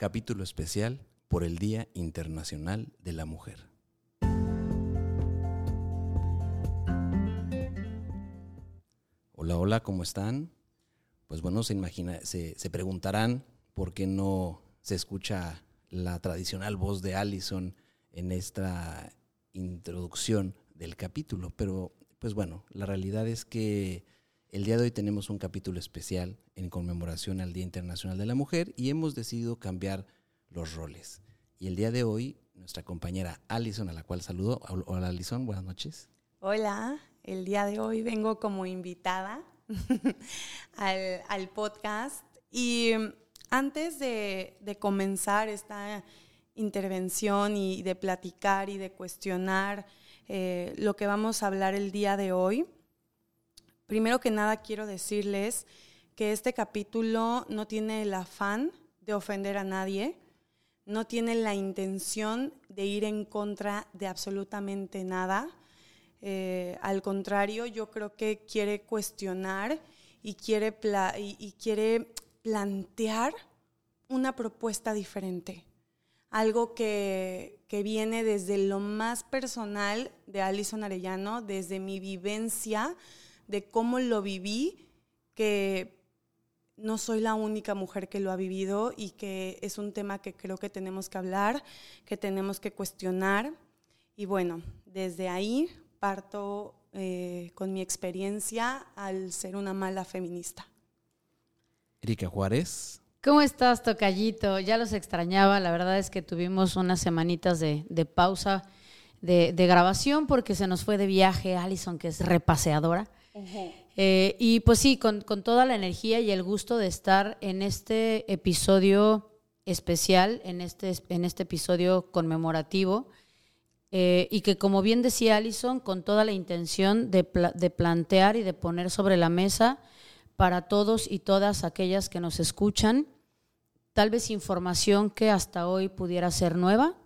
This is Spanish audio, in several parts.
capítulo especial por el Día Internacional de la Mujer. Hola, hola, ¿cómo están? Pues bueno, se, imagina, se, se preguntarán por qué no se escucha la tradicional voz de Allison en esta introducción del capítulo, pero pues bueno, la realidad es que el día de hoy tenemos un capítulo especial en conmemoración al Día Internacional de la Mujer y hemos decidido cambiar los roles. Y el día de hoy, nuestra compañera Alison, a la cual saludo. Hola Alison, buenas noches. Hola, el día de hoy vengo como invitada al, podcast y antes de, comenzar esta intervención y de platicar y de cuestionar eh, lo que vamos a hablar el día de hoy, Primero que nada quiero decirles que este capítulo no tiene el afán de ofender a nadie, no tiene la intención de ir en contra de absolutamente nada. Eh, al contrario, yo creo que quiere cuestionar y quiere, y, quiere plantear una propuesta diferente. Algo que, que, viene desde lo más personal de Alison Arellano, desde mi vivencia, de cómo lo viví, que no soy la única mujer que lo ha vivido y que es un tema que creo que tenemos que hablar, que tenemos que cuestionar. Y bueno, desde ahí parto eh, con mi experiencia al ser una mala feminista. Erika Juárez. ¿Cómo estás, Tocallito? Ya los extrañaba. La verdad es que tuvimos unas semanitas de, pausa de, de, grabación porque se nos fue de viaje Alison, que es repaseadora. Eh, y pues sí, con, toda la energía y el gusto de estar en este episodio especial, en este, en este episodio conmemorativo, eh, y que como bien decía Alison, con toda la intención de, de plantear y de poner sobre la mesa para todos y todas aquellas que nos escuchan, tal vez información que hasta hoy pudiera ser nueva,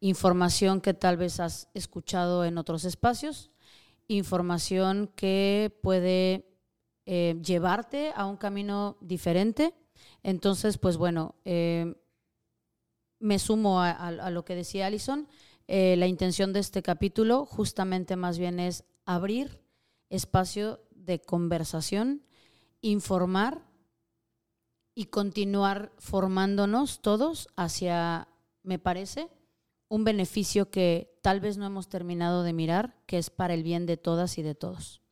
información que tal vez has escuchado en otros espacios, información que puede eh, llevarte a un camino diferente. Entonces, pues bueno, eh, me sumo a, lo que decía Alison. Eh, la intención de este capítulo justamente más bien es abrir espacio de conversación, informar y continuar formándonos todos hacia, me parece, un beneficio que tal vez no hemos terminado de mirar, que es para el bien de todas y de todos.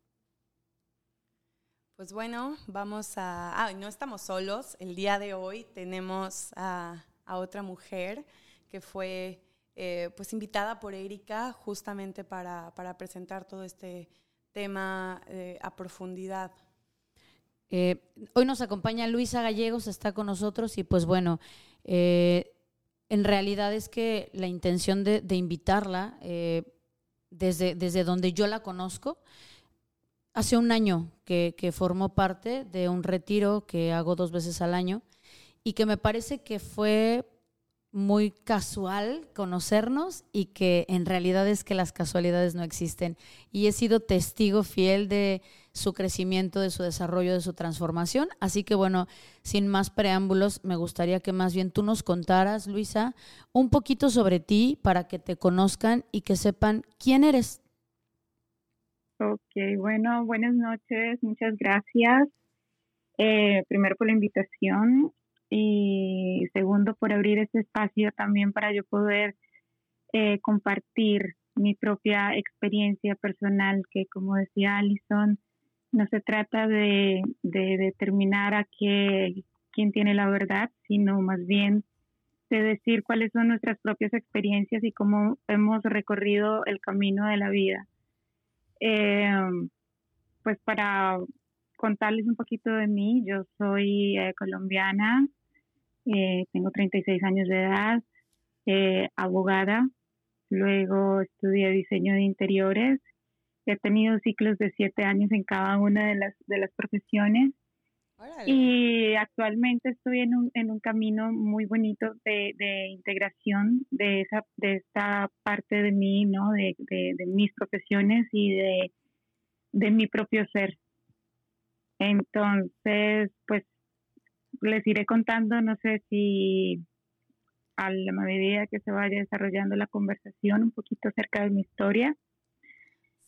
Pues bueno, vamos a... Ah, no estamos solos. El día de hoy tenemos a, otra mujer que fue eh, pues invitada por Erika justamente para, presentar todo este tema eh, a profundidad. Eh, hoy nos acompaña Luisa Gallegos, está con nosotros y pues bueno, en realidad es que la intención de, invitarla, eh, desde, desde donde yo la conozco, hace un año que, que, formó parte de un retiro que hago dos veces al año y que me parece que fue muy casual conocernos y que en realidad es que las casualidades no existen. Y he sido testigo fiel de su crecimiento, de su desarrollo, de su transformación. Así que bueno, sin más preámbulos, me gustaría que más bien tú nos contaras, Luisa, un poquito sobre ti para que te conozcan y que sepan quién eres. Ok, bueno, buenas noches, muchas gracias. Eh, primero por la invitación y segundo por abrir este espacio también para yo poder eh, compartir mi propia experiencia personal, que como decía Alison, no se trata de, determinar a qué, quién tiene la verdad, sino más bien de decir cuáles son nuestras propias experiencias y cómo hemos recorrido el camino de la vida. Eh, pues para contarles un poquito de mí, yo soy eh, colombiana, eh, tengo 36 años de edad, abogada, luego estudié diseño de interiores He tenido ciclos de siete años en cada una de las, de las profesiones. Y actualmente estoy en un, en un camino muy bonito de, de, integración de, esa, de esta parte de mí, ¿no? De, de, de mis profesiones y de, de mi propio ser. Entonces, pues les iré contando, no sé si a la medida que se vaya desarrollando la conversación un poquito acerca de mi historia.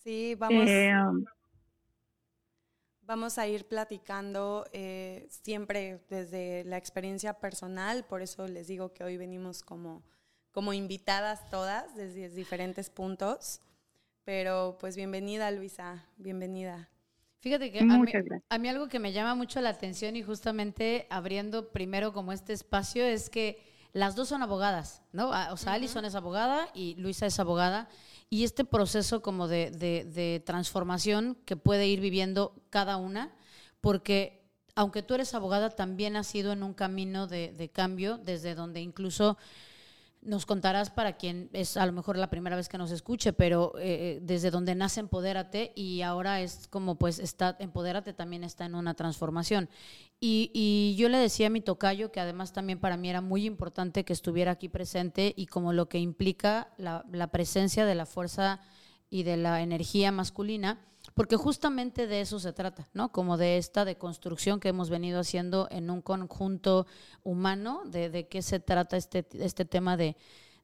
Sí, vamos. Eh, um, vamos a ir platicando eh, siempre desde la experiencia personal, por eso les digo que hoy venimos como, como invitadas todas desde diferentes puntos. Pero pues bienvenida Luisa, bienvenida. Fíjate que a mí, a mí, algo que me llama mucho la atención y justamente abriendo primero como este espacio es que las dos son abogadas, ¿no? O sea, Alison es abogada y Luisa es abogada. Y este proceso como de, de, transformación que puede ir viviendo cada una, porque aunque tú eres abogada, también has ido en un camino de, de cambio, desde donde incluso nos contarás para quien es a lo mejor la primera vez que nos escuche, pero eh, desde donde nace Empodérate y ahora es como pues está, Empodérate también está en una transformación. Y, y, yo le decía a mi tocayo que además también para mí era muy importante que estuviera aquí presente y como lo que implica la, la presencia de la fuerza y de la energía masculina porque justamente de eso se trata, ¿no? Como de esta deconstrucción que hemos venido haciendo en un conjunto humano, de, de qué se trata este, este tema de,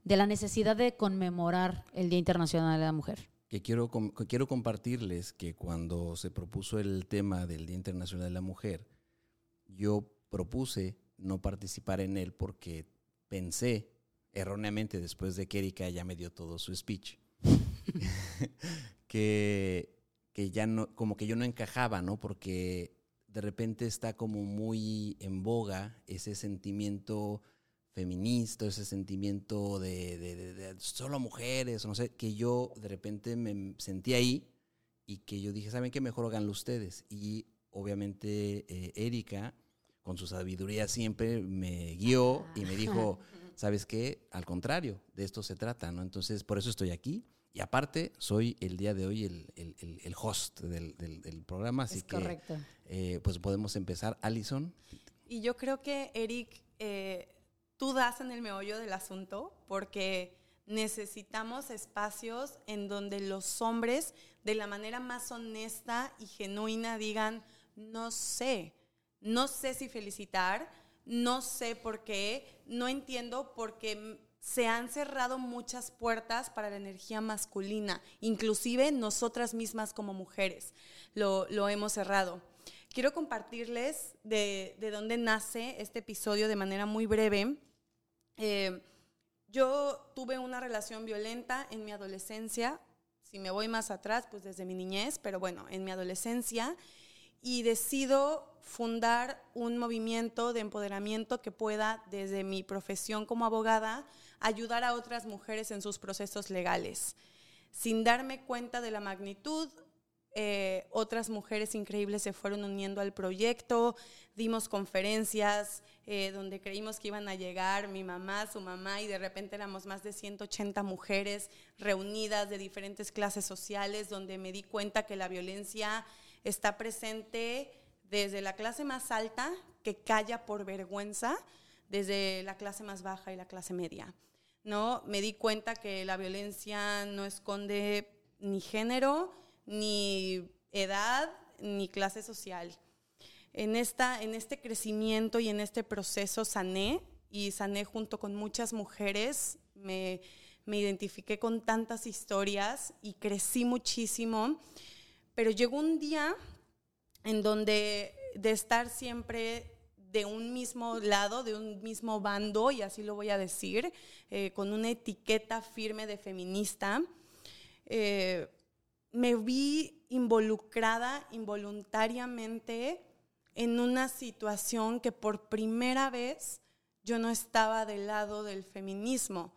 de la necesidad de conmemorar el Día Internacional de la Mujer. Que quiero, quiero compartirles que cuando se propuso el tema del Día Internacional de la Mujer, yo propuse no participar en él porque pensé erróneamente después de que Erika ya me dio todo su speech, que que ya no, como que yo no encajaba, ¿no? Porque de repente está como muy en boga ese sentimiento feminista, ese sentimiento de, solo mujeres, no sé, que yo de repente me sentí ahí y que yo dije, ¿saben qué? Mejor háganlo ustedes. Y obviamente eh, Erika, con su sabiduría siempre, me guió y me dijo, ¿sabes qué? Al contrario, de esto se trata, ¿no? Entonces, por eso estoy aquí. Y aparte, soy el día de hoy el, el, el host del, del, programa, así que eh, pues podemos empezar. Alison. Y yo creo que, Eric, eh, tú das en el meollo del asunto porque necesitamos espacios en donde los hombres, de la manera más honesta y genuina, digan, no sé, no sé si felicitar, no sé por qué, no entiendo por qué se han cerrado muchas puertas para la energía masculina, inclusive nosotras mismas como mujeres lo, hemos cerrado. Quiero compartirles de, dónde nace este episodio de manera muy breve. Eh, yo tuve una relación violenta en mi adolescencia, si me voy más atrás, pues desde mi niñez, pero bueno, en mi adolescencia, y decido fundar un movimiento de empoderamiento que pueda, desde mi profesión como abogada, ayudar a otras mujeres en sus procesos legales. Sin darme cuenta de la magnitud, eh, otras mujeres increíbles se fueron uniendo al proyecto, dimos conferencias eh, donde creímos que iban a llegar mi mamá, su mamá, y de repente éramos más de 180 mujeres reunidas de diferentes clases sociales, donde me di cuenta que la violencia está presente desde la clase más alta, que calla por vergüenza, desde la clase más baja y la clase media. ¿no? Me di cuenta que la violencia no esconde ni género, ni edad, ni clase social. En, esta, en este crecimiento y en este proceso sané, y sané junto con muchas mujeres, me, me identifiqué con tantas historias y crecí muchísimo, pero llegó un día en donde de estar siempre de un mismo lado, de un mismo bando, y así lo voy a decir, eh, con una etiqueta firme de feminista, eh, me vi involucrada involuntariamente en una situación que por primera vez yo no estaba del lado del feminismo.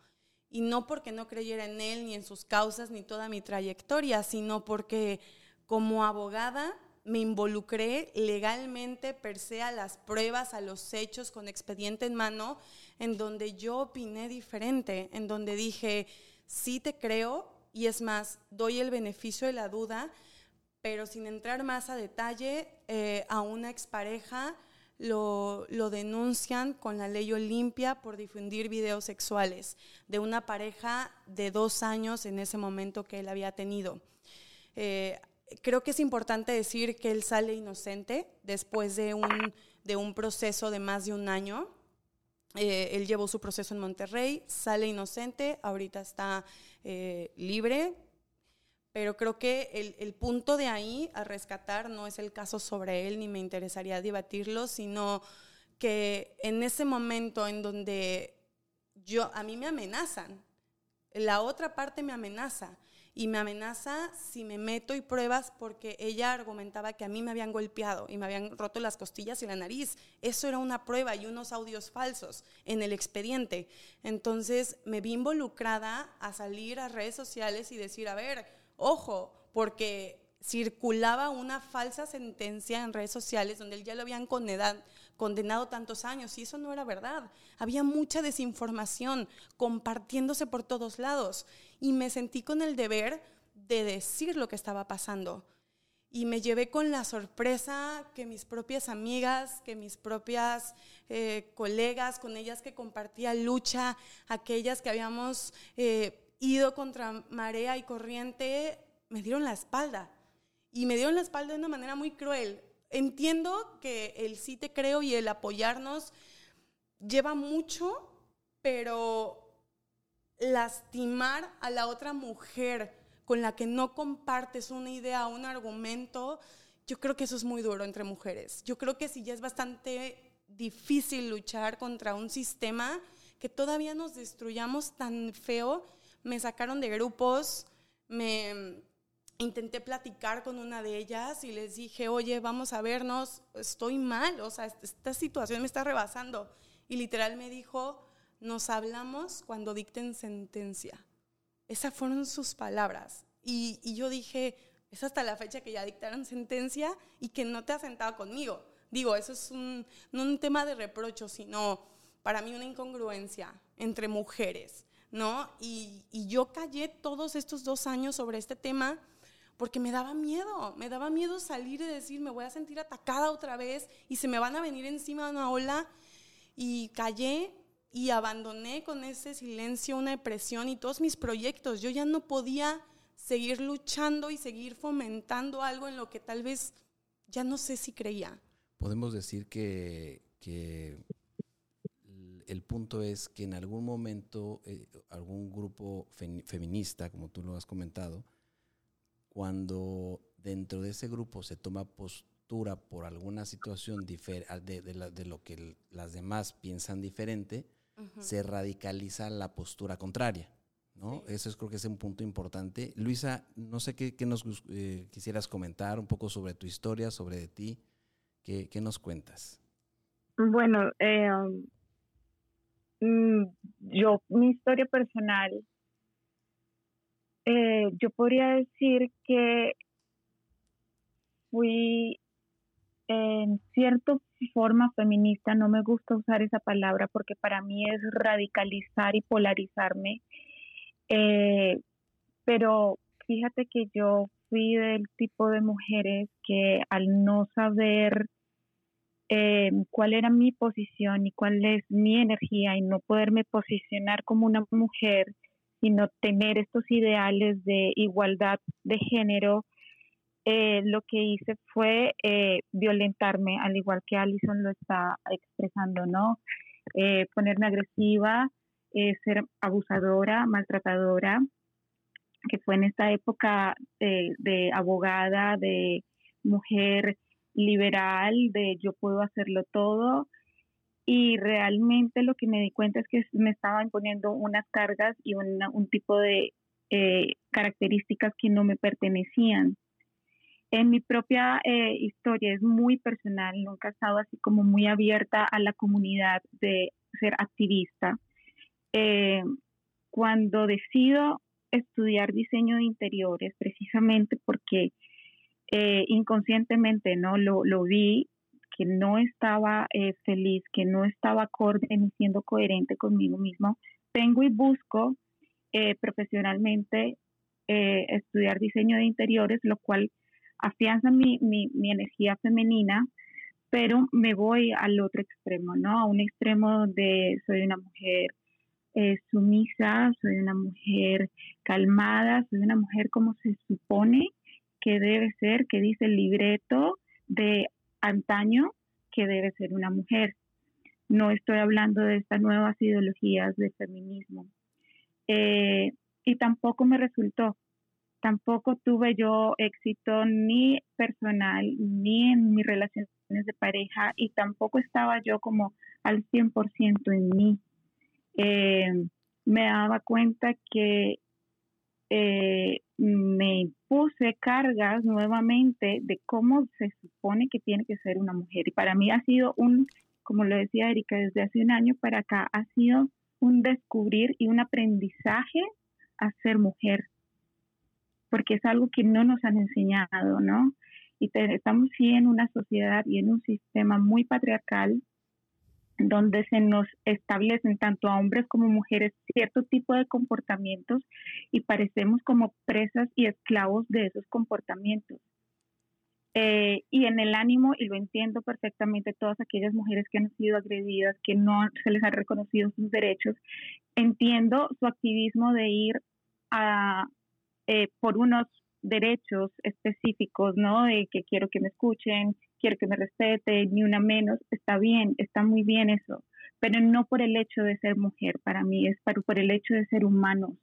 Y no porque no creyera en él, ni en sus causas, ni toda mi trayectoria, sino porque como abogada me involucré legalmente per se a las pruebas, a los hechos con expediente en mano, en donde yo opiné diferente, en donde dije, sí te creo y es más, doy el beneficio de la duda, pero sin entrar más a detalle, eh, a una expareja lo, lo denuncian con la ley Olimpia por difundir videos sexuales de una pareja de dos años en ese momento que él había tenido. Eh, creo que es importante decir que él sale inocente después de un, de un proceso de más de un año. Eh, él llevó su proceso en Monterrey, sale inocente, ahorita está eh, libre, pero creo que el, el, punto de ahí a rescatar no es el caso sobre él, ni me interesaría debatirlo, sino que en ese momento en donde yo, a mí me amenazan, la otra parte me amenaza y me amenaza si me meto y pruebas porque ella argumentaba que a mí me habían golpeado y me habían roto las costillas y la nariz. Eso era una prueba y unos audios falsos en el expediente. Entonces me vi involucrada a salir a redes sociales y decir, a ver, ojo, porque circulaba una falsa sentencia en redes sociales donde ya lo habían condenado, condenado tantos años y eso no era verdad. Había mucha desinformación compartiéndose por todos lados y me sentí con el deber de decir lo que estaba pasando. Y me llevé con la sorpresa que mis propias amigas, que mis propias eh, colegas, con ellas que compartía lucha, aquellas que habíamos eh, ido contra marea y corriente, me dieron la espalda y me dieron la espalda de una manera muy cruel. Entiendo que el sí te creo y el apoyarnos lleva mucho, pero lastimar a la otra mujer con la que no compartes una idea, un argumento, yo creo que eso es muy duro entre mujeres. Yo creo que si ya es bastante difícil luchar contra un sistema que todavía nos destruyamos tan feo, me sacaron de grupos, me intenté platicar con una de ellas y les dije, oye, vamos a vernos, estoy mal, o sea, esta situación me está rebasando. Y literal me dijo, nos hablamos cuando dicten sentencia. Esas fueron sus palabras. Y, y, yo dije, es hasta la fecha que ya dictaron sentencia y que no te has sentado conmigo. Digo, eso es un, no un tema de reprocho, sino para mí una incongruencia entre mujeres, ¿no? Y, y yo callé todos estos dos años sobre este tema porque me daba miedo, me daba miedo salir y decir, me voy a sentir atacada otra vez y se me van a venir encima una ola. Y callé y abandoné con ese silencio una depresión y todos mis proyectos. Yo ya no podía seguir luchando y seguir fomentando algo en lo que tal vez ya no sé si creía. Podemos decir que, el punto es que en algún momento eh, algún grupo feminista, como tú lo has comentado, cuando dentro de ese grupo se toma postura por alguna situación de, de, lo que las demás piensan diferente, se radicaliza la postura contraria. ¿no? Eso es, creo que es un punto importante. Luisa, no sé qué, nos eh, quisieras comentar un poco sobre tu historia, sobre ti. ¿Qué, qué nos cuentas? Bueno, eh, mm, yo, mi historia personal eh, yo podría decir que fui en cierta forma feminista, no me gusta usar esa palabra porque para mí es radicalizar y polarizarme, eh, pero fíjate que yo fui del tipo de mujeres que al no saber eh, cuál era mi posición y cuál es mi energía y no poderme posicionar como una mujer, sino tener estos ideales de igualdad de género, eh, lo que hice fue eh, violentarme, al igual que Alison lo está expresando, ¿no? Eh, ponerme agresiva, ser abusadora, maltratadora, que fue en esta época de abogada, de mujer liberal, de yo puedo hacerlo todo, y realmente lo que me di cuenta es que me estaba imponiendo unas cargas y un tipo de eh, características que no me pertenecían. En mi propia eh, historia es muy personal, nunca he estado así como muy abierta a la comunidad de ser activista. Eh, cuando decido estudiar diseño de interiores, precisamente porque inconscientemente no lo, lo vi que no estaba eh, feliz, que no estaba acorde ni siendo coherente conmigo mismo, vengo y busco eh, profesionalmente eh, estudiar diseño de interiores, lo cual afianza mi, mi, mi, energía femenina, pero me voy al otro extremo, ¿no? A un extremo donde soy una mujer sumisa, soy una mujer calmada, soy una mujer como se supone que debe ser, que dice el libreto de antaño que debe ser una mujer. No estoy hablando de estas nuevas ideologías de feminismo. Eh, y tampoco me resultó. Tampoco tuve yo éxito ni personal, ni en mis relaciones de pareja, y tampoco estaba yo como al 100% en mí. Eh, me daba cuenta que eh, me puse cargas nuevamente de cómo se supone que tiene que ser una mujer. Y para mí ha sido un, como lo decía Erika, desde hace un año para acá, ha sido un descubrir y un aprendizaje a ser mujer, porque es algo que no nos han enseñado, ¿no? Y estamos sí en una sociedad y en un sistema muy patriarcal donde se nos establecen tanto a hombres como mujeres cierto tipo de comportamientos y parecemos como presas y esclavos de esos comportamientos. Eh, y en el ánimo, y lo entiendo perfectamente, todas aquellas mujeres que han sido agredidas, que no se les ha reconocido sus derechos, entiendo su activismo de ir a, eh, por unos derechos específicos, ¿no? De que quiero que me escuchen, quiero que me respete, ni una menos, está bien, está muy bien eso, pero no por el hecho de ser mujer, para mí es por el hecho de ser humano,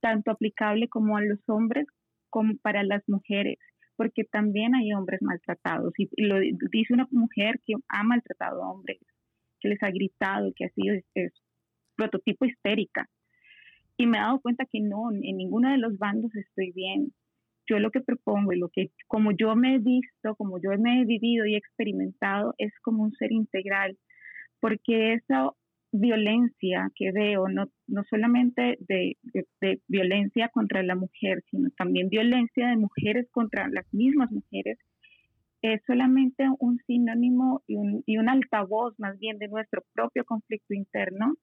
tanto aplicable como a los hombres como para las mujeres, porque también hay hombres maltratados, y, lo dice una mujer que ha maltratado a hombres, que les ha gritado, que ha sido prototipo histérica. Y me he dado cuenta que no, en ninguno de los bandos estoy bien. Yo lo que propongo y lo que, como yo me he visto, como yo me he vivido y experimentado, es como un ser integral, porque esa violencia que veo, no, no solamente de, violencia contra la mujer, sino también violencia de mujeres contra las mismas mujeres, es solamente un sinónimo y un, y un altavoz más bien de nuestro propio conflicto interno,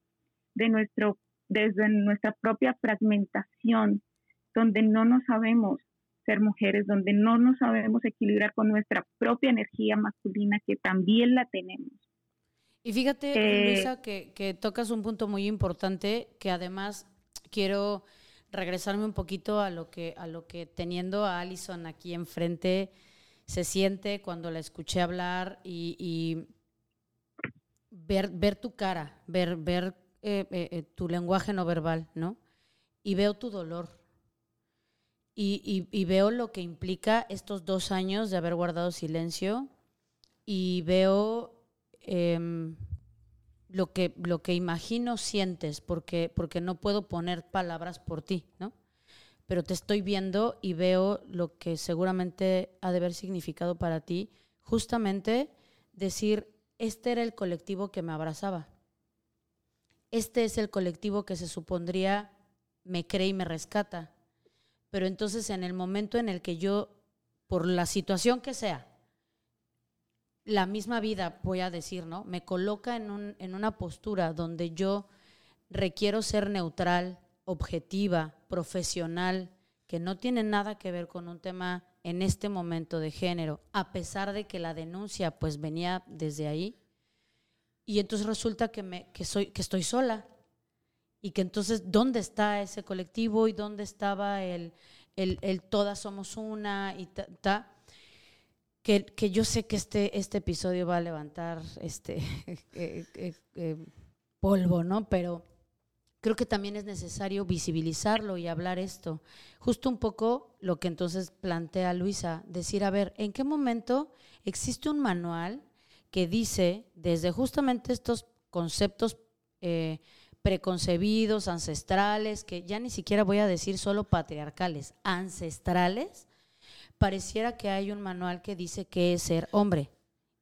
de nuestro, desde nuestra propia fragmentación, donde no nos sabemos ser mujeres, donde no nos sabemos equilibrar con nuestra propia energía masculina, que también la tenemos. Y fíjate, eh, Luisa, que, que tocas un punto muy importante, que además quiero regresarme un poquito a lo que, a lo que teniendo a Alison aquí enfrente se siente cuando la escuché hablar y, ver, ver tu cara, ver, ver eh, eh, tu lenguaje no verbal, ¿no? Y veo tu dolor, y, veo lo que implica estos dos años de haber guardado silencio y veo em, lo, que, lo que imagino sientes, porque, porque no puedo poner palabras por ti, ¿no? Pero te estoy viendo y veo lo que seguramente ha de haber significado para ti, justamente decir, este era el colectivo que me abrazaba. Este es el colectivo que se supondría me cree y me rescata pero entonces en el momento en el que yo, por la situación que sea, la misma vida, voy a decir, ¿no? Me coloca en, un, en una postura donde yo requiero ser neutral, objetiva, profesional, que no tiene nada que ver con un tema en este momento de género, a pesar de que la denuncia pues venía desde ahí. Y entonces resulta que, me, que, soy, que estoy sola, y que entonces, ¿dónde está ese colectivo y dónde estaba el, el, todas somos una y ta, Que, que, yo sé que este, este episodio va a levantar este eh, eh, eh, polvo, ¿no? Pero creo que también es necesario visibilizarlo y hablar esto. Justo un poco lo que entonces plantea Luisa, decir, a ver, ¿en qué momento existe un manual que dice desde justamente estos conceptos preconcebidos, ancestrales, que ya ni siquiera voy a decir solo patriarcales, ancestrales, pareciera que hay un manual que dice qué es ser hombre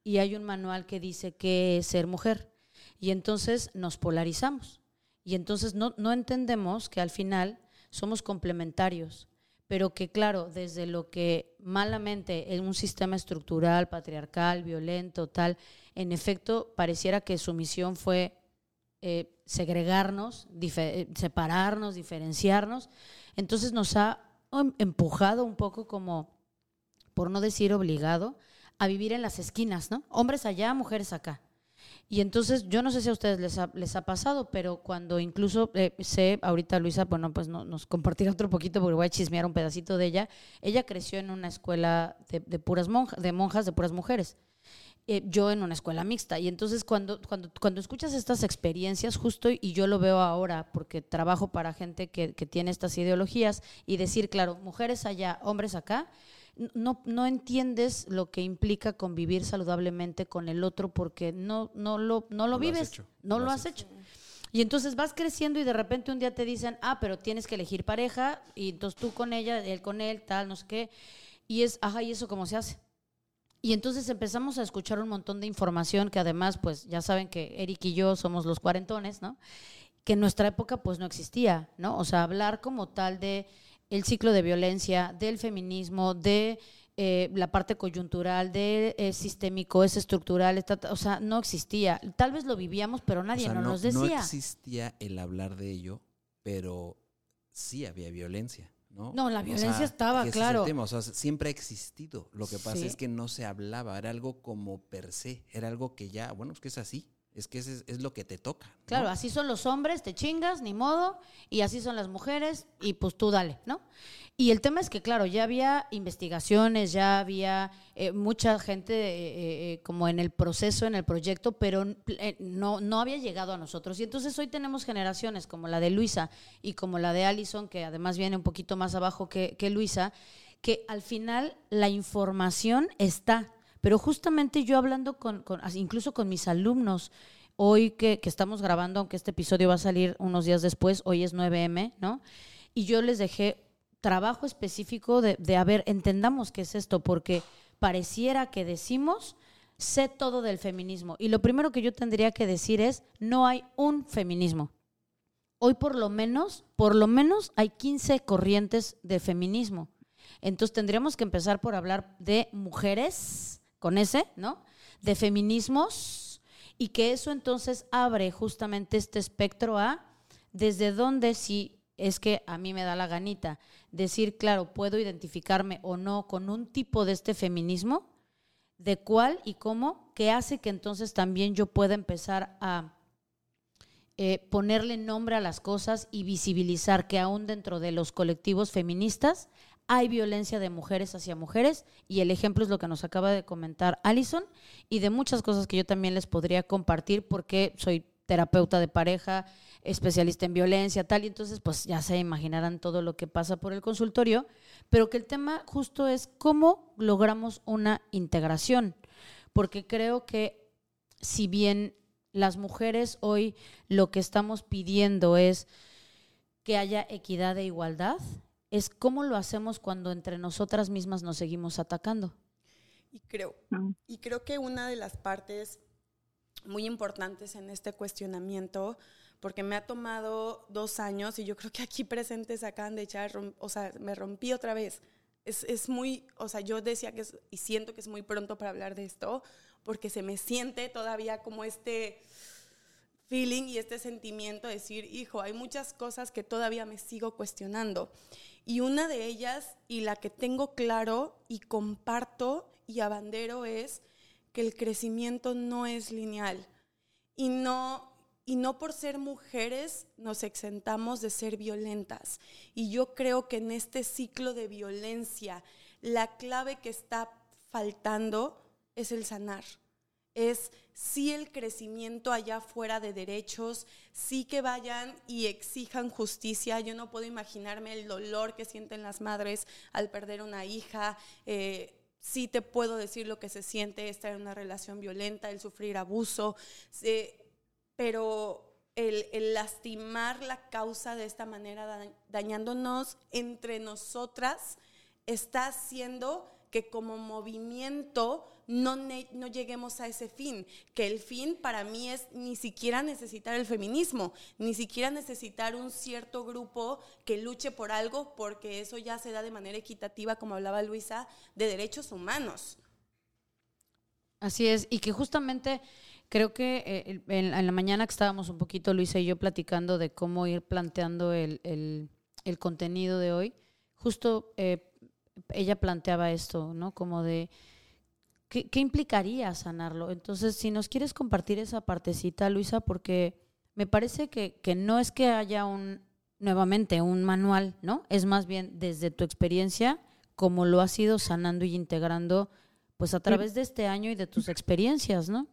y hay un manual que dice qué es ser mujer. Y entonces nos polarizamos. Y entonces no, no entendemos que al final somos complementarios, pero que claro, desde lo que malamente en un sistema estructural, patriarcal, violento, tal, en efecto, pareciera que su misión fue eh, segregarnos, eh, separarnos, diferenciarnos. Entonces nos ha em, empujado un poco como, por no decir obligado, a vivir en las esquinas, ¿no? Hombres allá, mujeres acá. Y entonces, yo no sé si a ustedes les ha, les ha pasado, pero cuando incluso eh, sé, ahorita Luisa, bueno, pues no, nos compartirá otro poquito porque voy a chismear un pedacito de ella. Ella creció en una escuela de, puras monjas, de monjas, de puras mujeres. eh, yo en una escuela mixta. Y entonces cuando, cuando, cuando escuchas estas experiencias, justo, y yo lo veo ahora, porque trabajo para gente que, que tiene estas ideologías, y decir, claro, mujeres allá, hombres acá, no, no entiendes lo que implica convivir saludablemente con el otro porque no, no lo, no lo vives, no lo, has hecho. Y entonces vas creciendo y de repente un día te dicen, ah, pero tienes que elegir pareja, y entonces tú con ella, él con él, tal, no sé qué. Y es, ajá, ¿y eso cómo se hace? Y entonces empezamos a escuchar un montón de información que además, pues ya saben que Eric y yo somos los cuarentones, ¿no? Que en nuestra época pues no existía, ¿no? O sea, hablar como tal de el ciclo de violencia, del feminismo, de eh, la parte coyuntural, de es sistémico, es estructural, o sea, no existía. Tal vez lo vivíamos, pero nadie nos decía. No existía el hablar de ello, pero sí había violencia. ¿no? No, la violencia estaba, claro. o sea, siempre ha existido. Lo que pasa es que no se hablaba, era algo como per se, era algo que ya, bueno, es que es así. Es que es, es lo que te toca. Claro, así son los hombres, te chingas, ni modo, y así son las mujeres, y pues tú dale, ¿no? Y el tema es que, claro, ya había investigaciones, ya había eh, mucha gente eh, eh, como en el proceso, en el proyecto, pero no, no había llegado a nosotros. Y entonces hoy tenemos generaciones como la de Luisa y como la de Allison, que además viene un poquito más abajo que, que Luisa, que al final la información está pero justamente yo hablando con, incluso con mis alumnos, hoy que, estamos grabando, aunque este episodio va a salir unos días después, hoy es 9M, ¿no? Y yo les dejé trabajo específico de, de, a ver, entendamos qué es esto, porque pareciera que decimos, sé todo del feminismo. Y lo primero que yo tendría que decir es, no hay un feminismo. Hoy por lo menos, por lo menos hay 15 corrientes de feminismo. Entonces tendríamos que empezar por hablar de mujeres, con ese, ¿no? De feminismos y que eso entonces abre justamente este espectro a desde dónde si es que a mí me da la ganita decir, claro, puedo identificarme o no con un tipo de este feminismo, de cuál y cómo, que hace que entonces también yo pueda empezar a eh, ponerle nombre a las cosas y visibilizar que aún dentro de los colectivos feministas hay violencia de mujeres hacia mujeres y el ejemplo es lo que nos acaba de comentar Alison y de muchas cosas que yo también les podría compartir porque soy terapeuta de pareja, especialista en violencia, tal, y entonces pues ya se imaginarán todo lo que pasa por el consultorio, pero que el tema justo es cómo logramos una integración, porque creo que si bien las mujeres hoy lo que estamos pidiendo es que haya equidad e igualdad, es cómo lo hacemos cuando entre nosotras mismas nos seguimos atacando. Y creo, y creo que una de las partes muy importantes en este cuestionamiento, porque me ha tomado dos años y yo creo que aquí presentes acaban de echar, o sea, me rompí otra vez. Es, es muy, o sea, yo decía que es, y siento que es muy pronto para hablar de esto, porque se me siente todavía como este feeling y este sentimiento de decir, hijo, hay muchas cosas que todavía me sigo cuestionando. Y una de ellas, y la que tengo claro y comparto y abandero, es que el crecimiento no es lineal. Y no, y no por ser mujeres nos exentamos de ser violentas. Y yo creo que en este ciclo de violencia, la clave que está faltando es el sanar es sí el crecimiento allá fuera de derechos, sí que vayan y exijan justicia. Yo no puedo imaginarme el dolor que sienten las madres al perder una hija. Eh, sí te puedo decir lo que se siente estar en una relación violenta, el sufrir abuso, pero el, el, lastimar la causa de esta manera, dañándonos entre nosotras, está haciendo que como movimiento no, no lleguemos a ese fin, que el fin para mí es ni siquiera necesitar el feminismo, ni siquiera necesitar un cierto grupo que luche por algo, porque eso ya se da de manera equitativa, como hablaba Luisa, de derechos humanos. Así es, y que justamente creo que eh, en, la mañana que estábamos un poquito, Luisa y yo, platicando de cómo ir planteando el, el, contenido de hoy, justo eh, ella planteaba esto, ¿no? Como de, ¿qué, implicaría sanarlo? Entonces, si nos quieres compartir esa partecita, Luisa, porque me parece que, que no es que haya un, nuevamente, un manual, ¿no? Es más bien desde tu experiencia, cómo lo has ido sanando y integrando pues a través de este año y de tus experiencias, ¿no?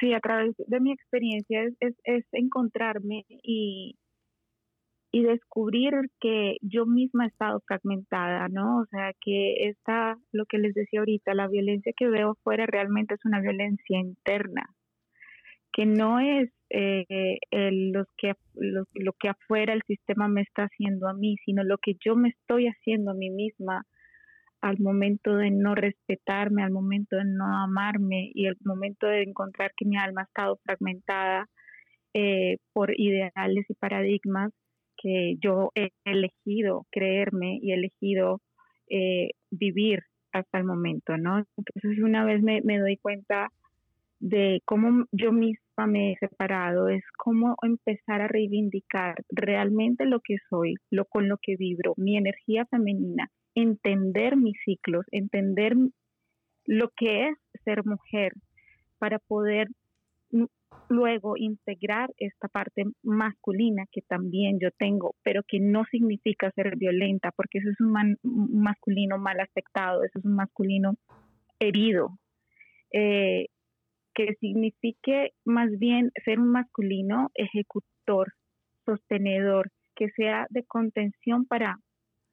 Sí, a través de mi experiencia es, es, encontrarme y, y descubrir que yo misma he estado fragmentada, ¿no? O sea, que esta, lo que les decía ahorita, la violencia que veo afuera realmente es una violencia interna, que no es eh, los que, lo, que afuera el sistema me está haciendo a mí, sino lo que yo me estoy haciendo a mí misma al momento de no respetarme, al momento de no amarme y al momento de encontrar que mi alma ha estado fragmentada eh, por ideales y paradigmas que yo he elegido creerme y he elegido eh, vivir hasta el momento, ¿no? Entonces una vez me, me doy cuenta de cómo yo misma me he separado, es cómo empezar a reivindicar realmente lo que soy, lo con lo que vibro, mi energía femenina, entender mis ciclos, entender lo que es ser mujer para poder luego integrar esta parte masculina que también yo tengo, pero que no significa ser violenta, porque eso es un, masculino mal aspectado, eso es un masculino herido, eh, que signifique más bien ser un masculino ejecutor, sostenedor, que sea de contención para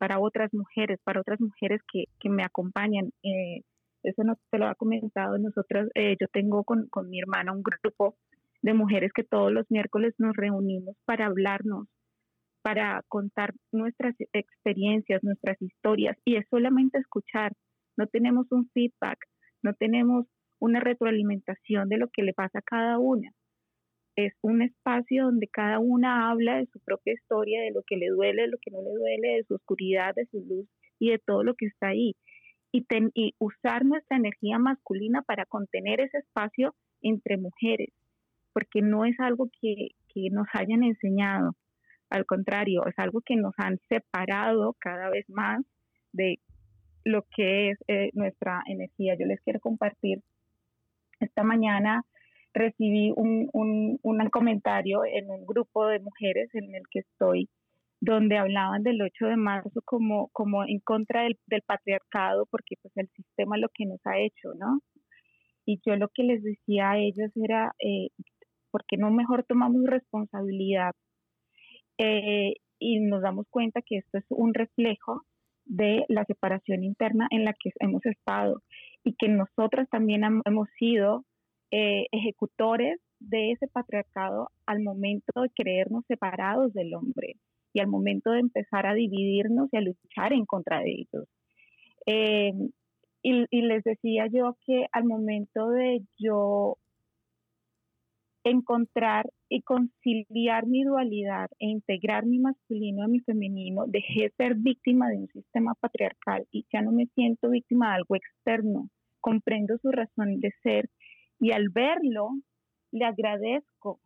para otras mujeres, para otras mujeres que, que me acompañan. Eh, eso no te lo ha comentado nosotros. Eh, yo tengo con, con mi hermana un grupo de mujeres que todos los miércoles nos reunimos para hablarnos, para contar nuestras experiencias, nuestras historias, y es solamente escuchar. No tenemos un feedback, no tenemos una retroalimentación de lo que le pasa a cada una es un espacio donde cada una habla de su propia historia, de lo que le duele, de lo que no le duele, de su oscuridad, de su luz y de todo lo que está ahí. Y, y usar nuestra energía masculina para contener ese espacio entre mujeres, porque no es algo que, que nos hayan enseñado, al contrario, es algo que nos han separado cada vez más de lo que es eh, nuestra energía. Yo les quiero compartir esta mañana recibí un, un, un, comentario en un grupo de mujeres en el que estoy, donde hablaban del 8 de marzo como, como en contra del, patriarcado, porque pues el sistema lo que nos ha hecho, ¿no? Y yo lo que les decía a ellos era, eh, ¿por qué no mejor tomamos responsabilidad? Eh, y nos damos cuenta que esto es un reflejo de la separación interna en la que hemos estado y que nosotras también hemos sido eh, ejecutores de ese patriarcado al momento de creernos separados del hombre y al momento de empezar a dividirnos y a luchar en contra de ellos. Eh, y, y, les decía yo que al momento de yo encontrar y conciliar mi dualidad e integrar mi masculino a mi femenino, dejé de ser víctima de un sistema patriarcal y ya no me siento víctima de algo externo. Comprendo su razón de ser y al verlo, le agradezco.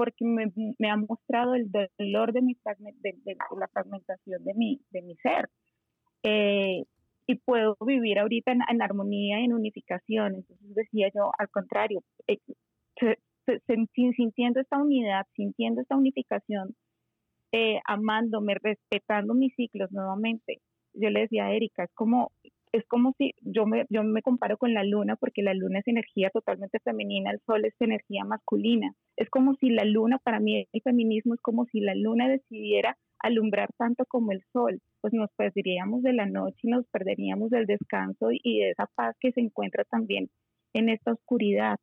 Porque me, ha mostrado el dolor de, mi de, la fragmentación de mi, de mi ser. Eh, y puedo vivir ahorita en, armonía, en unificación. Entonces decía yo, al contrario, eh, sintiendo esta unidad, sintiendo esta unificación, eh, amándome, respetando mis ciclos nuevamente. Yo le decía a Erika, es como es como si yo me, yo me comparo con la luna porque la luna es energía totalmente femenina, el sol es energía masculina. Es como si la luna, para mí el feminismo es como si la luna decidiera alumbrar tanto como el sol, pues nos perderíamos de la noche y nos perderíamos del descanso y de esa paz que se encuentra también en esta oscuridad.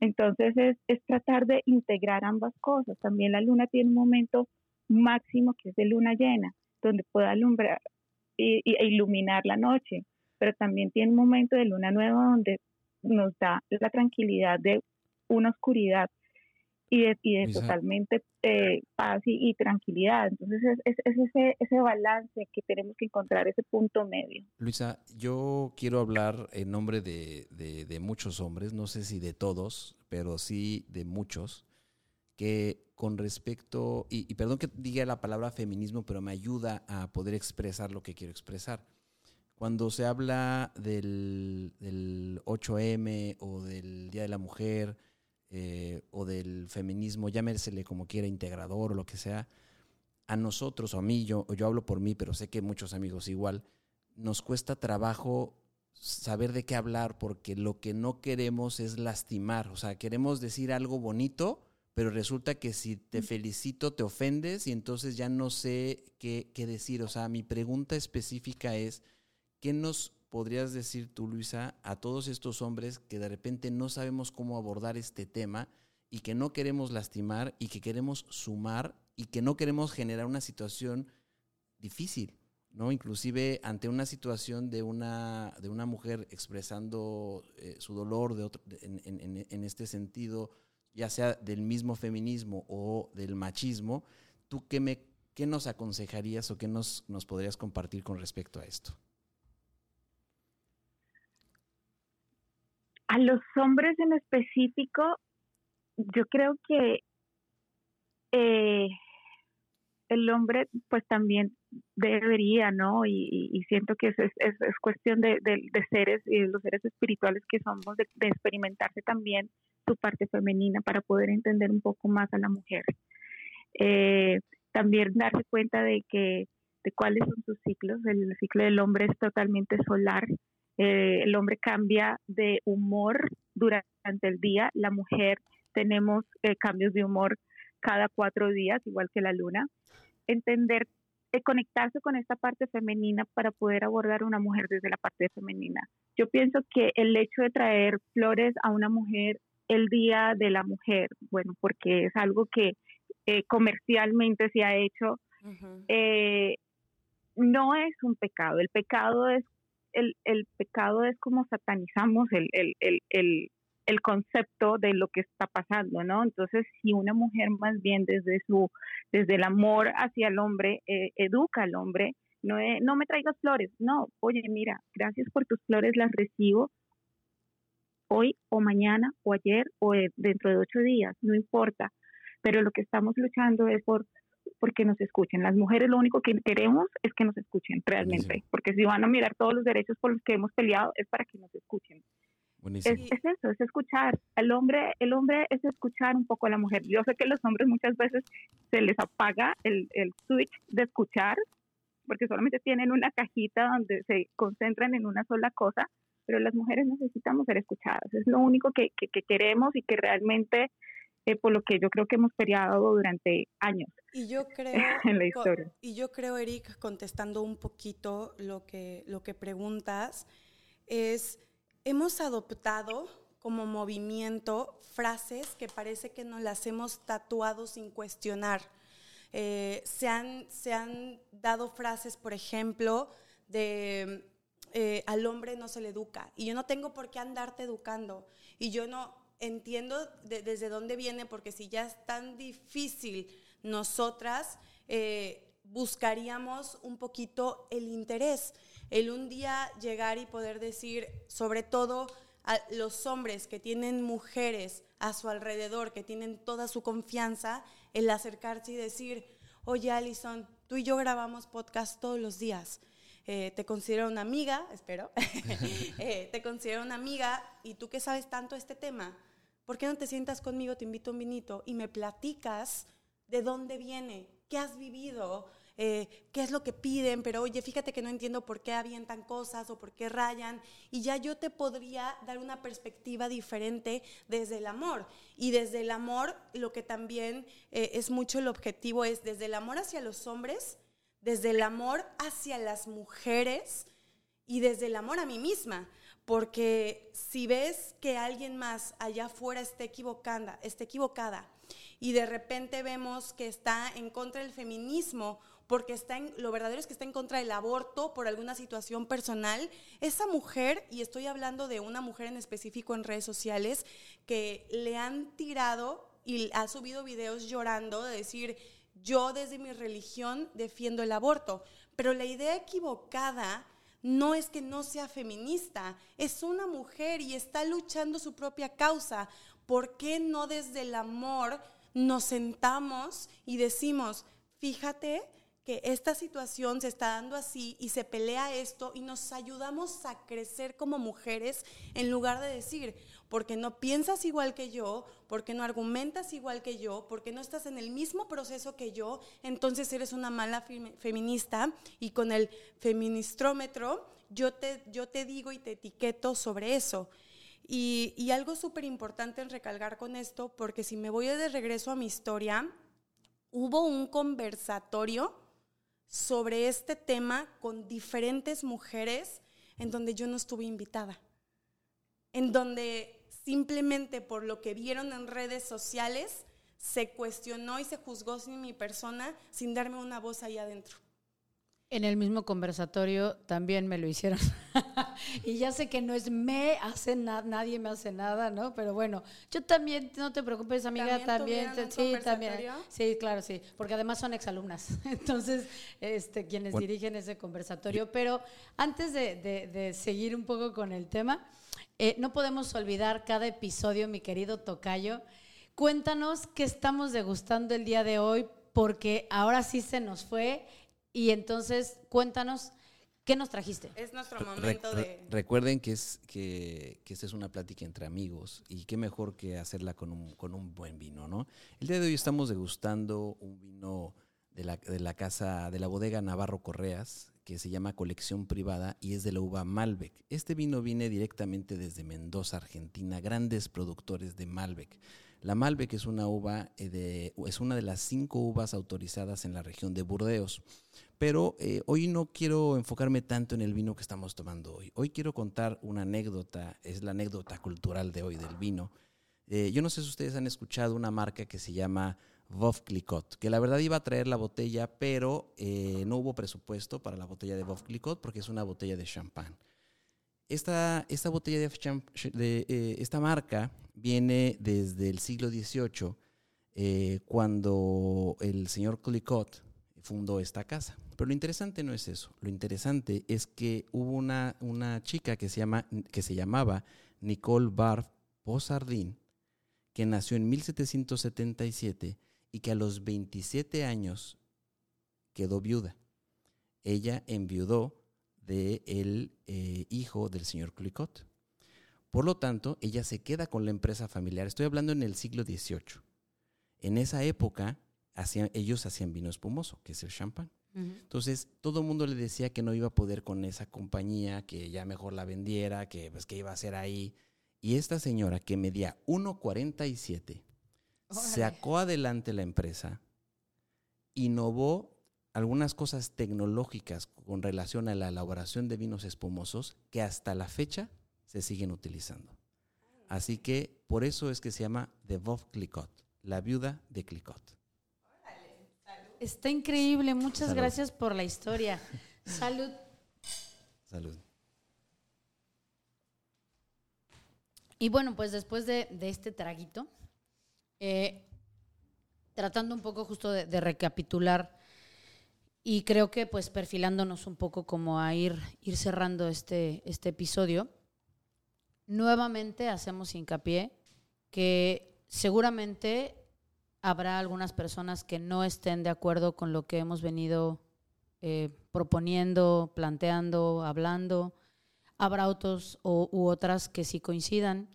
Entonces es, es tratar de integrar ambas cosas. También la luna tiene un momento máximo que es de luna llena, donde puede alumbrar y, iluminar la noche, pero también tiene un momento de luna nueva donde nos da la tranquilidad de una oscuridad y de, y de totalmente eh, paz y, tranquilidad. Entonces es, es, ese, ese balance que tenemos que encontrar, ese punto medio. Luisa, yo quiero hablar en nombre de, de muchos hombres, no sé si de todos, pero sí de muchos, que con respecto, y, perdón que diga la palabra feminismo, pero me ayuda a poder expresar lo que quiero expresar. Cuando se habla del, 8M o del Día de la Mujer eh, o del feminismo, llámesele como quiera, integrador o lo que sea, a nosotros o a mí, yo, yo hablo por mí, pero sé que muchos amigos igual, nos cuesta trabajo saber de qué hablar porque lo que no queremos es lastimar, o sea, queremos decir algo bonito, pero resulta que si te felicito te ofendes y entonces ya no sé qué, qué decir. O sea, mi pregunta específica es, ¿qué nos podrías decir tú, Luisa, a todos estos hombres que de repente no sabemos cómo abordar este tema y que no queremos lastimar y que queremos sumar y que no queremos generar una situación difícil? ¿no? Inclusive ante una situación de una, de una mujer expresando eh, su dolor de otro, en, en, en, este sentido, ya sea del mismo feminismo o del machismo, ¿tú qué, me, qué nos aconsejarías o qué nos, nos podrías compartir con respecto a esto? A los hombres en específico, yo creo que eh, el hombre pues también debería, ¿no? Y, siento que es, es, es cuestión de, de, seres y de los seres espirituales que somos, de, de, experimentarse también su parte femenina para poder entender un poco más a la mujer. Eh, también darse cuenta de que de cuáles son sus ciclos. El ciclo del hombre es totalmente solar, eh, el hombre cambia de humor durante el día, la mujer tenemos eh, cambios de humor cada cuatro días, igual que la luna. Entender, eh, conectarse con esta parte femenina para poder abordar a una mujer desde la parte femenina. Yo pienso que el hecho de traer flores a una mujer el Día de la Mujer, bueno, porque es algo que eh, comercialmente se ha hecho, uh -huh. eh, no es un pecado. El pecado es el, el pecado es como satanizamos el, el, el, el, concepto de lo que está pasando, ¿no? Entonces, si una mujer más bien desde su, desde el amor hacia el hombre, eh, educa al hombre, no, es, no me traigas flores, no, oye, mira, gracias por tus flores, las recibo hoy o mañana o ayer o dentro de ocho días, no importa, pero lo que estamos luchando es por porque nos escuchen. Las mujeres lo único que queremos es que nos escuchen realmente, sí. porque si van a mirar todos los derechos por los que hemos peleado es para que nos escuchen. Es, es, eso, es escuchar. El hombre, el hombre es escuchar un poco a la mujer. Yo sé que los hombres muchas veces se les apaga el, el switch de escuchar, porque solamente tienen una cajita donde se concentran en una sola cosa, pero las mujeres necesitamos ser escuchadas. Es lo único que, que, que queremos y que realmente eh, por lo que yo creo que hemos peleado durante años. Y yo creo, en la historia. Y yo creo, Eric, contestando un poquito lo que, lo que preguntas, es, hemos adoptado como movimiento frases que parece que nos las hemos tatuado sin cuestionar. Eh, se, han, se han dado frases, por ejemplo, de eh, al hombre no se le educa y yo no tengo por qué andarte educando y yo no, entiendo de, desde dónde viene, porque si ya es tan difícil, nosotras eh, buscaríamos un poquito el interés, el un día llegar y poder decir, sobre todo a los hombres que tienen mujeres a su alrededor, que tienen toda su confianza, el acercarse y decir, oye Alison, tú y yo grabamos podcast todos los días. Eh, te considero una amiga, espero, eh, te considero una amiga y tú que sabes tanto este tema, ¿por qué no te sientas conmigo, te invito un vinito y me platicas de dónde viene, qué has vivido, eh, qué es lo que piden, pero oye, fíjate que no entiendo por qué avientan cosas o por qué rayan, y ya yo te podría dar una perspectiva diferente desde el amor. Y desde el amor, lo que también eh, es mucho el objetivo es desde el amor hacia los hombres, desde el amor hacia las mujeres y desde el amor a mí misma. Porque si ves que alguien más allá afuera está equivocada, está equivocada y de repente vemos que está en contra del feminismo porque está en, lo verdadero es que está en contra del aborto por alguna situación personal, esa mujer, y estoy hablando de una mujer en específico en redes sociales, que le han tirado y ha subido videos llorando de decir, yo desde mi religión defiendo el aborto, pero la idea equivocada no es que no sea feminista, es una mujer y está luchando su propia causa. ¿Por qué no desde el amor nos sentamos y decimos, fíjate que esta situación se está dando así y se pelea esto y nos ayudamos a crecer como mujeres en lugar de decir, porque no piensas igual que yo, porque no argumentas igual que yo, porque no estás en el mismo proceso que yo, entonces eres una mala feminista y con el feministrómetro yo te, yo te digo y te etiqueto sobre eso. Y, y algo súper importante en recalcar con esto, porque si me voy de regreso a mi historia, hubo un conversatorio sobre este tema con diferentes mujeres en donde yo no estuve invitada, en donde simplemente por lo que vieron en redes sociales se cuestionó y se juzgó sin mi persona sin darme una voz ahí adentro. En el mismo conversatorio también me lo hicieron. y ya sé que no es me hace nada, nadie me hace nada, ¿no? Pero bueno, yo también, no te preocupes, amiga, también. sí, también. Sí, claro, sí. Porque además son exalumnas. Entonces, este, quienes dirigen ese conversatorio. Pero antes de, seguir un poco con el tema, eh, no podemos olvidar cada episodio, mi querido Tocayo. Cuéntanos qué estamos degustando el día de hoy, porque ahora sí se nos fue y entonces, cuéntanos, ¿qué nos trajiste? Es nuestro momento de... Recuerden que, es, que, que, esta es una plática entre amigos y qué mejor que hacerla con un, con un buen vino, ¿no? El día de hoy estamos degustando un vino de la, de la casa, de la bodega Navarro Correas, que se llama Colección Privada y es de la uva Malbec. Este vino viene directamente desde Mendoza, Argentina, grandes productores de Malbec. La Malbec es una uva eh, de, es una de las cinco uvas autorizadas en la región de Burdeos. Pero eh, hoy no quiero enfocarme tanto en el vino que estamos tomando hoy. Hoy quiero contar una anécdota, es la anécdota cultural de hoy del vino. Eh, yo no sé si ustedes han escuchado una marca que se llama Veuve Clicquot, que la verdad iba a traer la botella, pero no hubo presupuesto para la botella de Veuve Clicquot porque es una botella de champán. Esta, esta botella de, de esta marca viene desde el siglo XVIII, eh, cuando el señor Clicquot fundó esta casa. Pero lo interesante no es eso. Lo interesante es que hubo una, una chica que se, llama, que se llamaba Nicole Barf Posardín, que nació en 1777 y que a los 27 años quedó viuda. Ella enviudó del el eh, hijo del señor Clicquot. Por lo tanto, ella se queda con la empresa familiar. Estoy hablando en el siglo XVIII. En esa época, ellos hacían vino espumoso, que es el champán. Entonces, todo el mundo le decía que no iba a poder con esa compañía, que ya mejor la vendiera, que pues que iba a hacer ahí. Y esta señora que medía 1.47, sacó adelante la empresa, innovó algunas cosas tecnológicas con relación a la elaboración de vinos espumosos que hasta la fecha se siguen utilizando. Así que por eso es que se llama The Veuve Clicquot, la viuda de Clicquot. Está increíble, muchas gracias por la historia. Salud. Salud. Y bueno, pues después de, este traguito, eh, tratando un poco justo de, de, recapitular y creo que pues perfilándonos un poco como a ir, ir cerrando este, este episodio, nuevamente hacemos hincapié que seguramente habrá algunas personas que no estén de acuerdo con lo que hemos venido eh, proponiendo, planteando, hablando. Habrá otros u otras que sí coincidan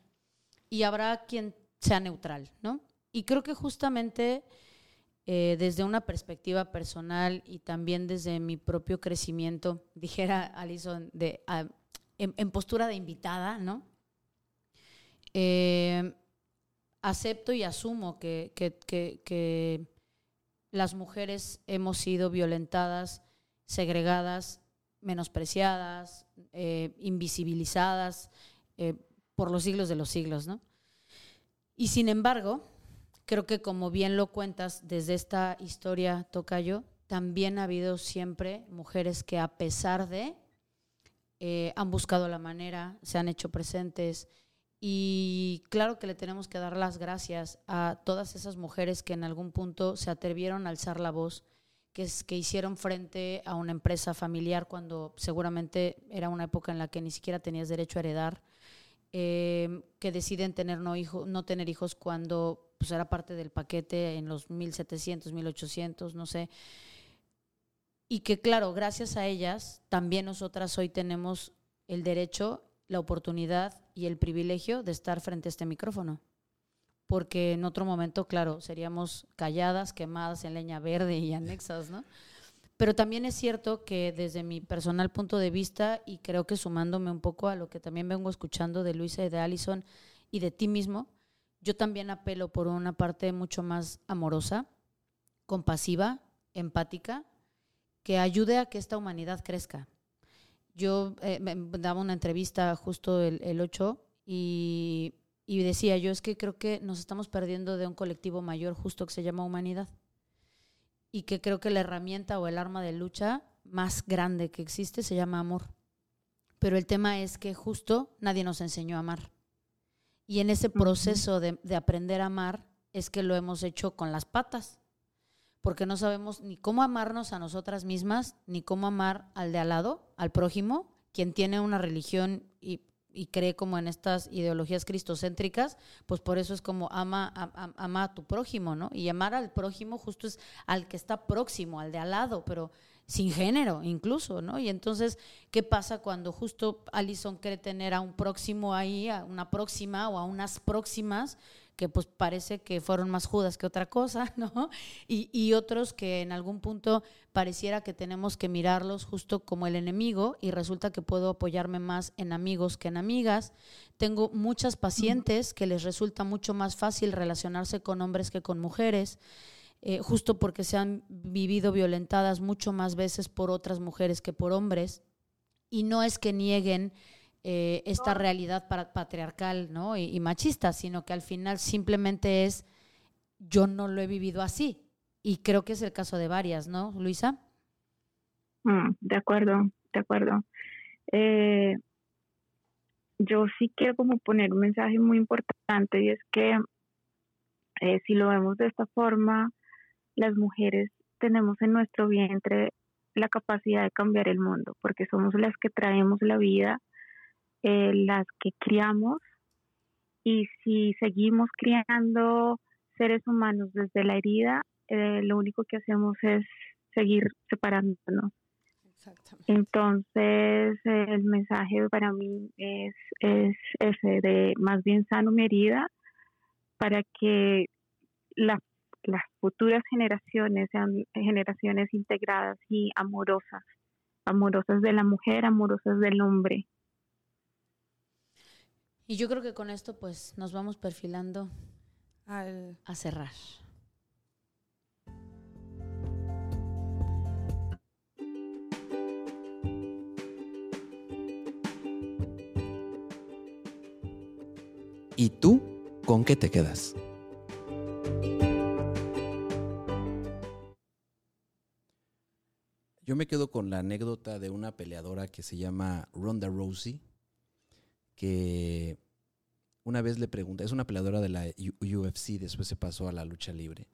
y habrá quien sea neutral, ¿no? Y creo que justamente eh, desde una perspectiva personal y también desde mi propio crecimiento, dijera Alison, ah, en, postura de invitada, ¿no? Eh, acepto y asumo que, las mujeres hemos sido violentadas, segregadas, menospreciadas, eh, invisibilizadas por los siglos de los siglos, ¿no? Y sin embargo, creo que como bien lo cuentas desde esta historia, Tocayo, también ha habido siempre mujeres que a pesar de, han buscado la manera, se han hecho presentes, y claro que le tenemos que dar las gracias a todas esas mujeres que en algún punto se atrevieron a alzar la voz, que, es, que hicieron frente a una empresa familiar cuando seguramente era una época en la que ni siquiera tenías derecho a heredar, eh, que deciden tener no, hijo, no tener hijos cuando pues, era parte del paquete en los 1700, 1800, no sé. Y que claro, gracias a ellas, también nosotras hoy tenemos el derecho, la oportunidad y el privilegio de estar frente a este micrófono. Porque en otro momento, claro, seríamos calladas, quemadas en leña verde y anexas, ¿no? Pero también es cierto que desde mi personal punto de vista, y creo que sumándome un poco a lo que también vengo escuchando de Luisa y de Allison y de ti mismo, yo también apelo por una parte mucho más amorosa, compasiva, empática, que ayude a que esta humanidad crezca. Yo eh, daba una entrevista justo el, el 8 y, y decía yo, es que creo que nos estamos perdiendo de un colectivo mayor justo que se llama humanidad y que creo que la herramienta o el arma de lucha más grande que existe se llama amor. Pero el tema es que justo nadie nos enseñó a amar. Y en ese proceso de, de, aprender a amar es que lo hemos hecho con las patas, porque no sabemos ni cómo amarnos a nosotras mismas, ni cómo amar al de al lado, al prójimo, quien tiene una religión y y cree como en estas ideologías cristocéntricas, pues por eso es como ama, ama a tu prójimo, ¿no? Y amar al prójimo justo es al que está próximo, al de al lado, pero sin género incluso, ¿no? Y entonces, ¿qué pasa cuando justo Alison cree tener a un próximo ahí, a una próxima o a unas próximas que pues parece que fueron más judas que otra cosa, ¿no? Y, y, otros que en algún punto pareciera que tenemos que mirarlos justo como el enemigo y resulta que puedo apoyarme más en amigos que en amigas. Tengo muchas pacientes que les resulta mucho más fácil relacionarse con hombres que con mujeres. Eh, justo porque se han vivido violentadas mucho más veces por otras mujeres que por hombres. Y no es que nieguen eh, esta realidad patriarcal ¿no? Y, machista, sino que al final simplemente es yo no lo he vivido así. Y creo que es el caso de varias, ¿no, Luisa? Mm, de acuerdo, de acuerdo. Eh, yo sí quiero como poner un mensaje muy importante y es que eh, si lo vemos de esta forma, las mujeres tenemos en nuestro vientre la capacidad de cambiar el mundo, porque somos las que traemos la vida, eh, las que criamos y si seguimos criando seres humanos desde la herida, eh, lo único que hacemos es seguir separándonos. Entonces, el mensaje para mí es, es ese de más bien sano mi herida para que las futuras generaciones sean generaciones integradas y amorosas, amorosas de la mujer, amorosas del hombre. Y yo creo que con esto pues nos vamos perfilando Al... a cerrar. ¿Y tú con qué te quedas? Me quedo con la anécdota de una peleadora que se llama Ronda Rousey que una vez le pregunté, es una peleadora de la UFC, después se pasó a la lucha libre,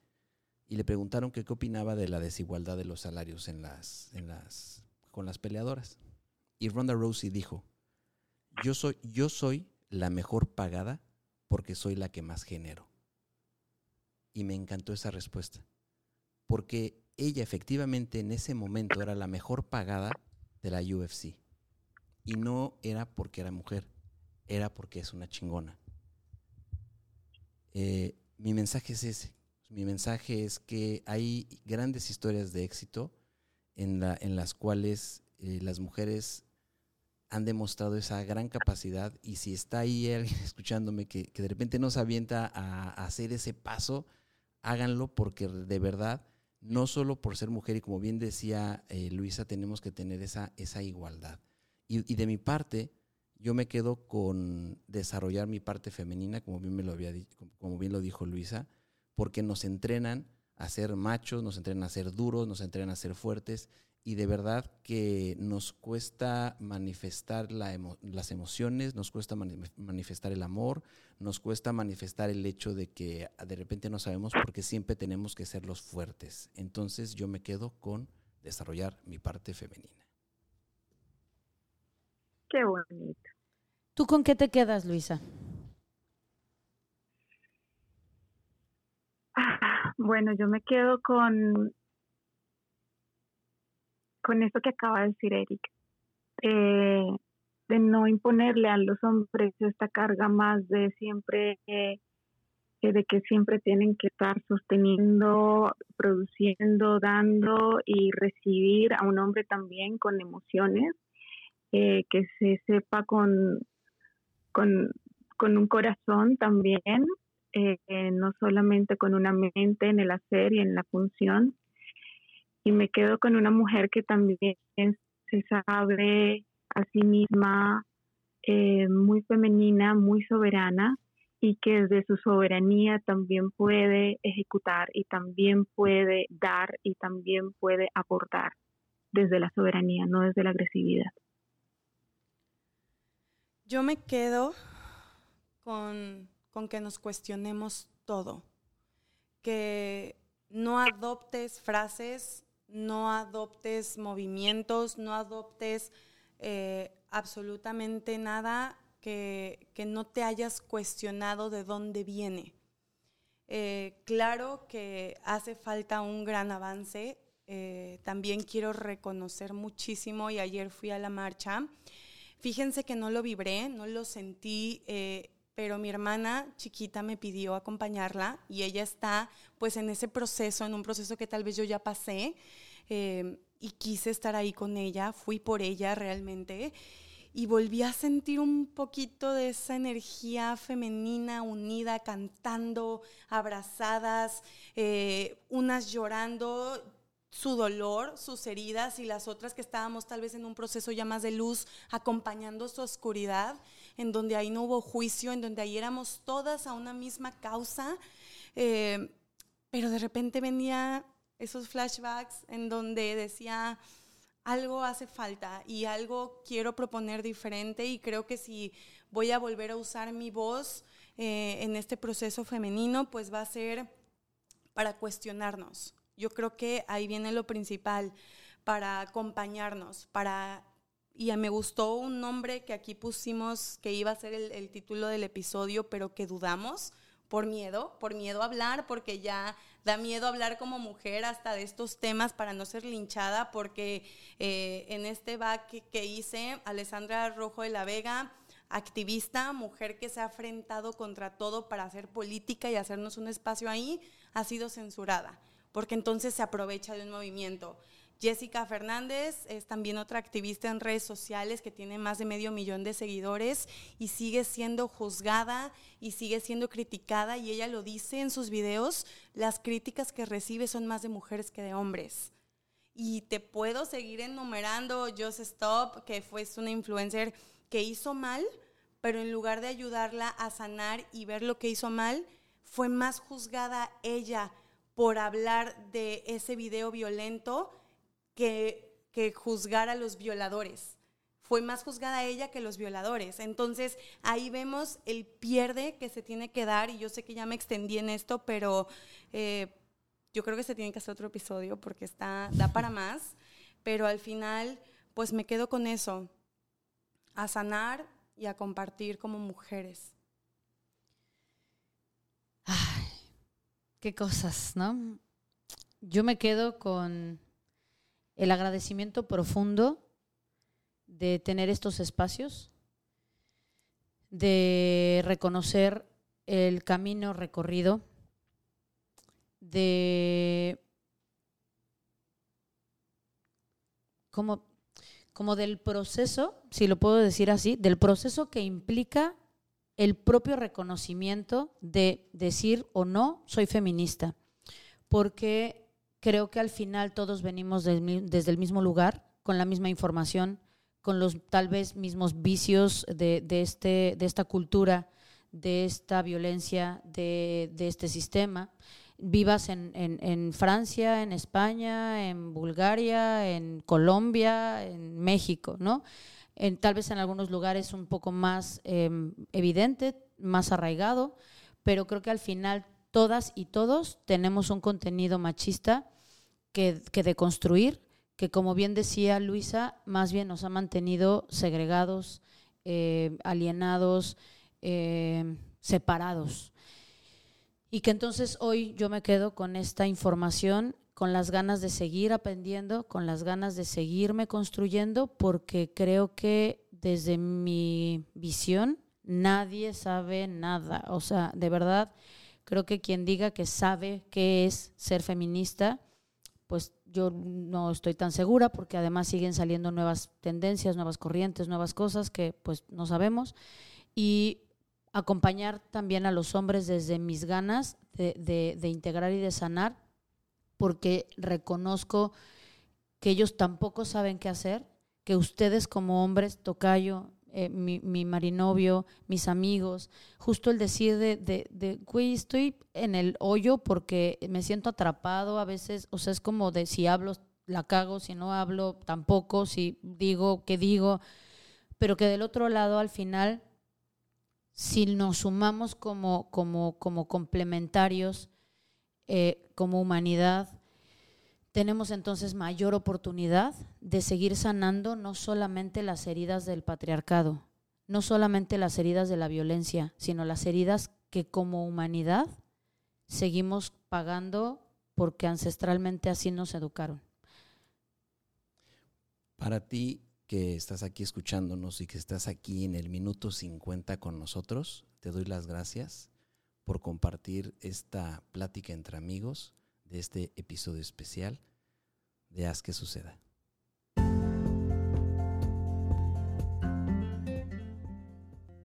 y le preguntaron qué opinaba de la desigualdad de los salarios en las, en las, con las peleadoras. Y Ronda Rousey dijo, yo soy, yo soy la mejor pagada porque soy la que más genero. Y me encantó esa respuesta, porque ella efectivamente en ese momento era la mejor pagada de la UFC. Y no era porque era mujer, era porque es una chingona. Eh, mi mensaje es ese. Mi mensaje es que hay grandes historias de éxito en, la, en las cuales eh, las mujeres han demostrado esa gran capacidad y si está ahí alguien escuchándome que, de repente no se avienta a, hacer ese paso, háganlo porque de verdad, no solo por ser mujer y como bien decía eh, Luisa, tenemos que tener esa, esa igualdad. y de mi parte, yo me quedo con desarrollar mi parte femenina, como bien, me lo había como bien lo dijo Luisa, porque nos entrenan a ser machos, nos entrenan a ser duros, nos entrenan a ser fuertes y de verdad que nos cuesta manifestar las emociones, nos cuesta manifestar el amor, nos cuesta manifestar el hecho de que de repente no sabemos porque siempre tenemos que ser los fuertes. Entonces yo me quedo con desarrollar mi parte femenina. Qué bonito. ¿Tú con qué te quedas, Luisa? Ah, bueno, yo me quedo con con esto que acaba de decir Eric. Eh, de no imponerle a los hombres esta carga más de siempre eh, de que siempre tienen que estar sosteniendo, produciendo, dando y recibir a un hombre también con emociones, eh, que se sepa con, con, un corazón también, eh, no solamente con una mente en el hacer y en la función. Y me quedo con una mujer que también se sabe a sí misma eh, muy femenina, muy soberana, y que desde su soberanía también puede ejecutar y también puede dar y también puede aportar desde la soberanía, no desde la agresividad. Yo me quedo con, con que nos cuestionemos todo, que no adoptes frases, no adoptes movimientos, no adoptes eh, absolutamente nada que, no te hayas cuestionado de dónde viene. Eh, claro que hace falta un gran avance. Eh, también quiero reconocer muchísimo y ayer fui a la marcha. Fíjense que no lo vibré, no lo sentí, pero mi hermana chiquita me pidió acompañarla y ella está pues en ese proceso, en un proceso que tal vez yo ya pasé y quise estar ahí con ella, fui por ella realmente y volví a sentir un poquito de esa energía femenina unida, cantando, abrazadas, eh, unas llorando su dolor, sus heridas y las otras que estábamos tal vez en un proceso ya más de luz, acompañando su oscuridad, en donde ahí no hubo juicio, en donde ahí éramos todas a una misma causa, eh, pero de repente venía esos flashbacks en donde decía, algo hace falta y algo quiero proponer diferente y creo que si voy a volver a usar mi voz eh, en este proceso femenino, pues va a ser para cuestionarnos. Yo creo que ahí viene lo principal, para acompañarnos, para... Y me gustó un nombre que aquí pusimos que iba a ser el, el título del episodio, pero que dudamos por miedo, por miedo a hablar, porque ya da miedo hablar como mujer hasta de estos temas para no ser linchada, porque eh, en este back que, hice, Alessandra Rojo de la Vega, activista, mujer que se ha enfrentado contra todo para hacer política y hacernos un espacio ahí, ha sido censurada, porque entonces se aprovecha de un movimiento. Jessica Fernández es también otra activista en redes sociales que tiene más de medio millón de seguidores y sigue siendo juzgada y sigue siendo criticada y ella lo dice en sus videos, las críticas que recibe son más de mujeres que de hombres. Y te puedo seguir enumerando Just Stop, que fue una influencer que hizo mal, pero en lugar de ayudarla a sanar y ver lo que hizo mal, fue más juzgada ella por hablar de ese video violento que, que juzgar a los violadores. Fue más juzgada ella que los violadores. Entonces ahí vemos el pierde que se tiene que dar y yo sé que ya me extendí en esto, pero eh, yo creo que se tiene que hacer otro episodio porque está, da para más. Pero al final, pues me quedo con eso, a sanar y a compartir como mujeres. Qué cosas, ¿no? Yo me quedo con el agradecimiento profundo de tener estos espacios, de reconocer el camino recorrido, de como, como del proceso, si lo puedo decir así, del proceso que implica el propio reconocimiento de decir o no soy feminista. Porque creo que al final todos venimos desde el mismo lugar, con la misma información, con los tal vez mismos vicios de, este, de esta cultura, de esta violencia, de, este sistema. Vivas en, Francia, en España, en Bulgaria, en Colombia, en México, ¿no? En, tal vez en algunos lugares un poco más em, evidente, más arraigado, pero creo que al final todas y todos tenemos un contenido machista que, que de construir, que como bien decía Luisa, más bien nos ha mantenido segregados, eh, alienados, eh, separados. Y que entonces hoy yo me quedo con esta información, con las ganas de seguir aprendiendo, con las ganas de seguirme construyendo, porque creo que desde mi visión, nadie sabe nada. O sea, de verdad, creo que quien diga que sabe qué es ser feminista, pues yo no estoy tan segura porque además siguen saliendo nuevas tendencias, nuevas corrientes, nuevas cosas que pues no sabemos. Y acompañar también a los hombres desde mis ganas de, de integrar y de sanar, porque reconozco que ellos tampoco saben qué hacer, que ustedes como hombres, tocayo, eh, mi, mi, marinovio, mis amigos, justo el decir de, de, de, güey, estoy en el hoyo porque me siento atrapado a veces, o sea, es como de si hablo, la cago, si no hablo, tampoco, si digo, qué digo, pero que del otro lado, al final, si nos sumamos como, como, como complementarios, eh, como humanidad, tenemos entonces mayor oportunidad de seguir sanando no solamente las heridas del patriarcado, no solamente las heridas de la violencia, sino las heridas que como humanidad seguimos pagando porque ancestralmente así nos educaron. Para ti que estás aquí escuchándonos y que estás aquí en el minuto 50 con nosotros, te doy las gracias por compartir esta plática entre amigos de este episodio especial de Haz que suceda.